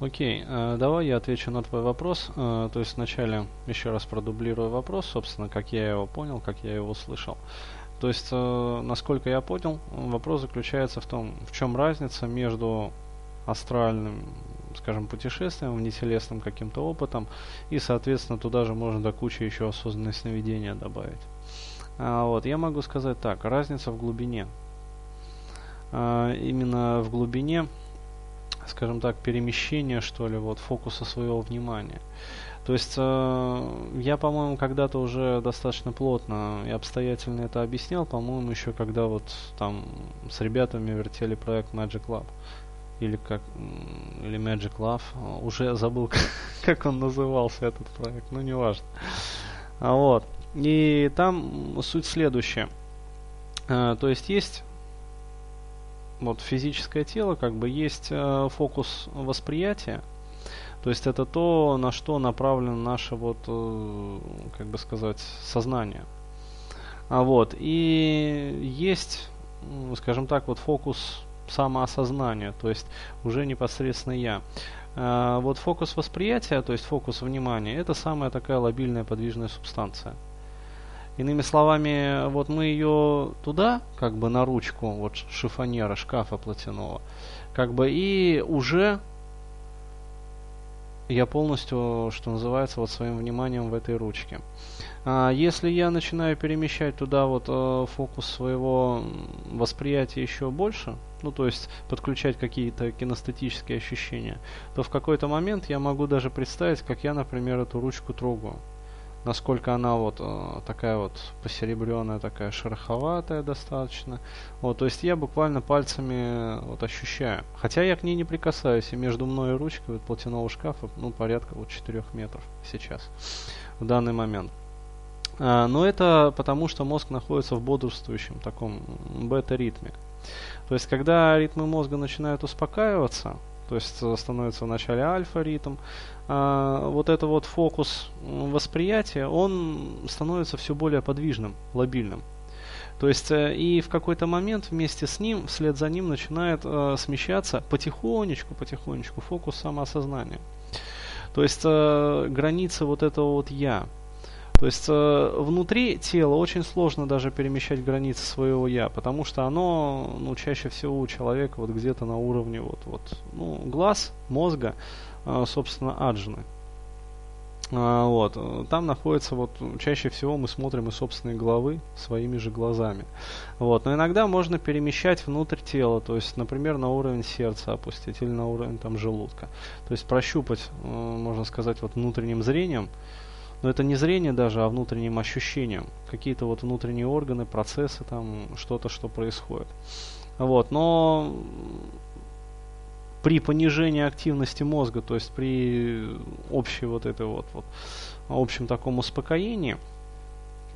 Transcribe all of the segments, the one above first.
Окей, э, давай я отвечу на твой вопрос. Э, то есть вначале еще раз продублирую вопрос, собственно, как я его понял, как я его услышал. То есть, э, насколько я понял, вопрос заключается в том, в чем разница между астральным, скажем, путешествием, внетелесным каким-то опытом, и, соответственно, туда же можно до кучи еще осознанное сновидения добавить. А, вот, я могу сказать так, разница в глубине. А, именно в глубине скажем так, перемещение, что ли, вот фокуса своего внимания. То есть э, я, по-моему, когда-то уже достаточно плотно и обстоятельно это объяснял, по-моему, еще когда вот там с ребятами вертели проект Magic Lab или как или Magic Love, уже забыл, как он назывался этот проект, ну неважно. А вот. И там суть следующая. А, то есть есть вот физическое тело, как бы есть э, фокус восприятия. То есть это то, на что направлено наше вот, э, как бы сказать, сознание. А вот и есть, скажем так, вот фокус самоосознания, то есть уже непосредственно я. А, вот фокус восприятия, то есть фокус внимания, это самая такая лобильная подвижная субстанция. Иными словами, вот мы ее туда, как бы на ручку, вот шифонера, шкафа платяного, как бы и уже я полностью, что называется, вот своим вниманием в этой ручке. А если я начинаю перемещать туда вот э, фокус своего восприятия еще больше, ну то есть подключать какие-то кинестетические ощущения, то в какой-то момент я могу даже представить, как я, например, эту ручку трогаю насколько она вот э, такая вот посеребренная, такая шероховатая достаточно. Вот, то есть я буквально пальцами вот ощущаю. Хотя я к ней не прикасаюсь, и между мной и ручкой вот платяного шкафа, ну, порядка вот 4 метров сейчас, в данный момент. А, но это потому, что мозг находится в бодрствующем таком бета-ритме. То есть, когда ритмы мозга начинают успокаиваться, то есть э, становится в начале альфа-ритм, а, вот это вот фокус восприятия, он становится все более подвижным, лобильным. То есть э, и в какой-то момент вместе с ним, вслед за ним начинает э, смещаться потихонечку, потихонечку фокус самоосознания. То есть э, границы вот этого вот я. То есть э, внутри тела очень сложно даже перемещать границы своего я, потому что оно, ну, чаще всего у человека вот где-то на уровне вот, вот, ну, глаз, мозга, а, собственно, аджны. А, вот. Там находится, вот, чаще всего мы смотрим из собственной головы своими же глазами. Вот. Но иногда можно перемещать внутрь тела, то есть, например, на уровень сердца опустить или на уровень там, желудка. То есть прощупать, э, можно сказать, вот внутренним зрением, но это не зрение даже, а внутренним ощущением. Какие-то вот внутренние органы, процессы, там что-то, что происходит. Вот. Но при понижении активности мозга, то есть при общей вот этой вот, вот общем таком успокоении,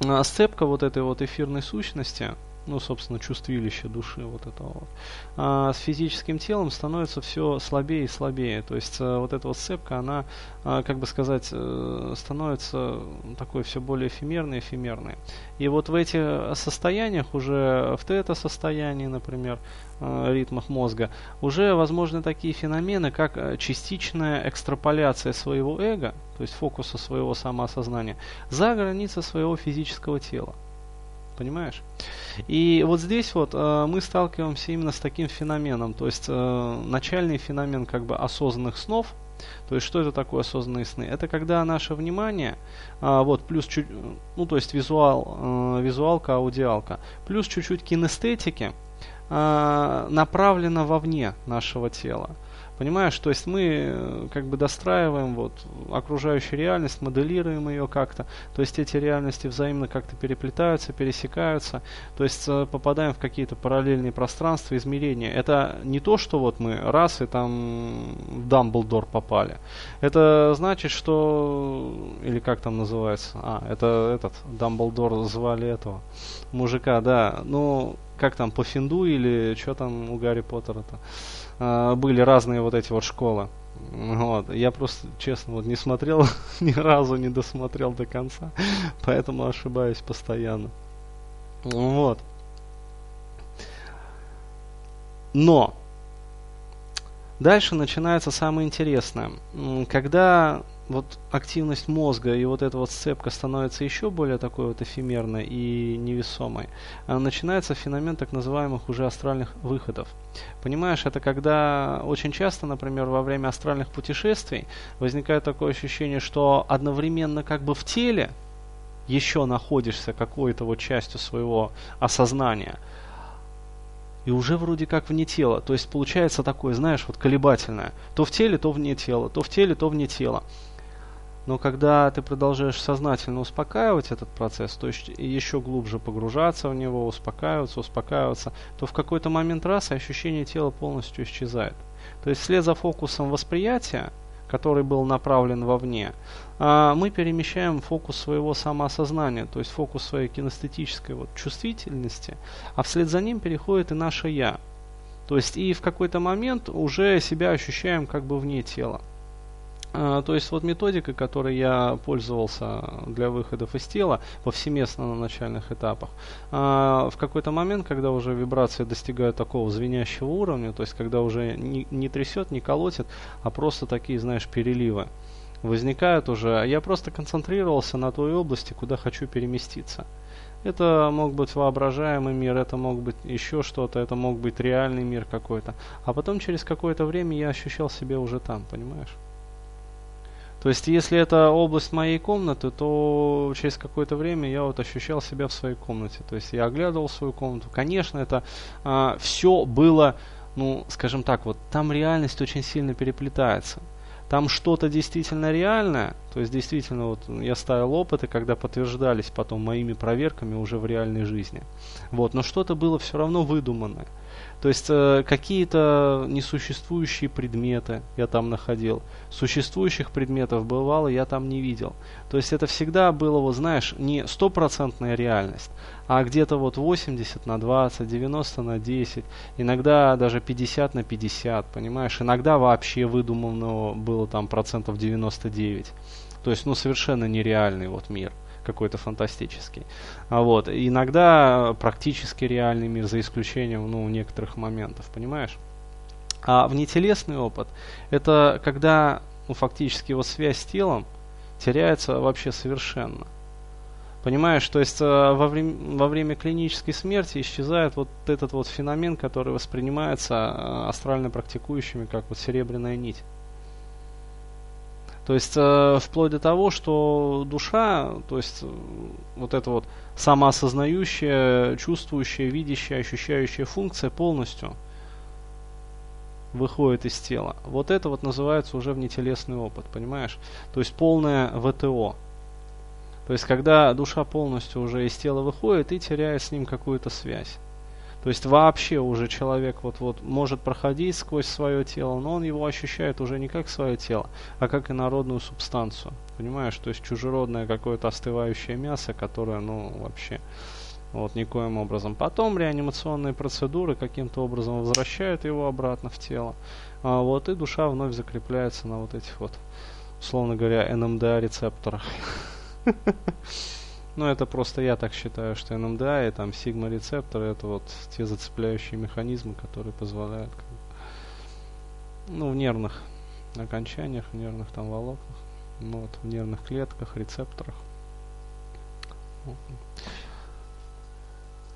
а, сцепка вот этой вот эфирной сущности, ну, собственно, чувствилище души вот этого вот, а, с физическим телом становится все слабее и слабее. То есть а, вот эта вот сцепка, она, а, как бы сказать, а, становится такой все более эфемерной, эфемерной. И вот в этих состояниях, уже в тета-состоянии, например, а, ритмах мозга, уже возможны такие феномены, как э, частичная экстраполяция своего эго, то есть фокуса своего самоосознания, за границы своего физического тела. Понимаешь? И вот здесь вот э, мы сталкиваемся именно с таким феноменом, то есть э, начальный феномен как бы осознанных снов. То есть что это такое осознанные сны? Это когда наше внимание, э, вот плюс чуть, ну то есть визуал, э, визуалка, аудиалка, плюс чуть-чуть кинестетики э, направлено вовне нашего тела. Понимаешь, то есть мы э, как бы достраиваем вот окружающую реальность, моделируем ее как-то. То есть эти реальности взаимно как-то переплетаются, пересекаются. То есть э, попадаем в какие-то параллельные пространства, измерения. Это не то, что вот мы раз и там в Дамблдор попали. Это значит, что... Или как там называется? А, это этот, Дамблдор звали этого мужика, да. Ну, как там, по Финду или что там у Гарри Поттера-то? Э, были разные вот эти вот школы. Вот. Я просто, честно, вот не смотрел, ни разу не досмотрел до конца, поэтому ошибаюсь постоянно. Вот. Но Дальше начинается самое интересное. Когда вот активность мозга и вот эта вот сцепка становится еще более такой вот эфемерной и невесомой, а начинается феномен так называемых уже астральных выходов. Понимаешь, это когда очень часто, например, во время астральных путешествий возникает такое ощущение, что одновременно как бы в теле еще находишься какой-то вот частью своего осознания – и уже вроде как вне тела. То есть получается такое, знаешь, вот колебательное. То в теле, то вне тела, то в теле, то вне тела. Но когда ты продолжаешь сознательно успокаивать этот процесс, то есть еще глубже погружаться в него, успокаиваться, успокаиваться, то в какой-то момент раз ощущение тела полностью исчезает. То есть вслед за фокусом восприятия который был направлен вовне, а мы перемещаем фокус своего самоосознания, то есть фокус своей кинестетической вот чувствительности, а вслед за ним переходит и наше «я». То есть и в какой-то момент уже себя ощущаем как бы вне тела. А, то есть вот методика, которой я пользовался для выходов из тела повсеместно на начальных этапах, а, в какой-то момент, когда уже вибрации достигают такого звенящего уровня, то есть когда уже не, не трясет, не колотит, а просто такие, знаешь, переливы возникают уже, а я просто концентрировался на той области, куда хочу переместиться. Это мог быть воображаемый мир, это мог быть еще что-то, это мог быть реальный мир какой-то. А потом через какое-то время я ощущал себя уже там, понимаешь? То есть, если это область моей комнаты, то через какое-то время я вот ощущал себя в своей комнате. То есть, я оглядывал свою комнату. Конечно, это а, все было, ну, скажем так, вот там реальность очень сильно переплетается. Там что-то действительно реальное, то есть действительно вот я ставил опыты, когда подтверждались потом моими проверками уже в реальной жизни. Вот, но что-то было все равно выдуманное. То есть э, какие-то несуществующие предметы я там находил. Существующих предметов бывало я там не видел. То есть это всегда было, вот знаешь, не стопроцентная реальность, а где-то вот 80 на 20, 90 на 10, иногда даже 50 на 50, понимаешь? Иногда вообще выдуманного было там процентов 99. То есть, ну, совершенно нереальный вот мир какой-то фантастический. А вот. Иногда практически реальный мир, за исключением ну, некоторых моментов, понимаешь? А внетелесный опыт – это когда ну, фактически его связь с телом теряется вообще совершенно. Понимаешь, то есть э, во время, во время клинической смерти исчезает вот этот вот феномен, который воспринимается э, астрально практикующими как вот серебряная нить. То есть э, вплоть до того, что душа, то есть э, вот эта вот самоосознающая, чувствующая, видящая, ощущающая функция полностью выходит из тела. Вот это вот называется уже внетелесный опыт, понимаешь? То есть полное ВТО. То есть когда душа полностью уже из тела выходит и теряет с ним какую-то связь. То есть вообще уже человек вот, вот может проходить сквозь свое тело, но он его ощущает уже не как свое тело, а как инородную субстанцию. Понимаешь, то есть чужеродное какое-то остывающее мясо, которое, ну, вообще, вот, никоим образом. Потом реанимационные процедуры каким-то образом возвращают его обратно в тело. А, вот, и душа вновь закрепляется на вот этих вот, условно говоря, НМДА рецепторах. Ну, это просто я так считаю, что НМДА и там сигма рецепторы это вот те зацепляющие механизмы, которые позволяют ну, в нервных окончаниях, в нервных там волокнах, ну, вот, в нервных клетках, рецепторах.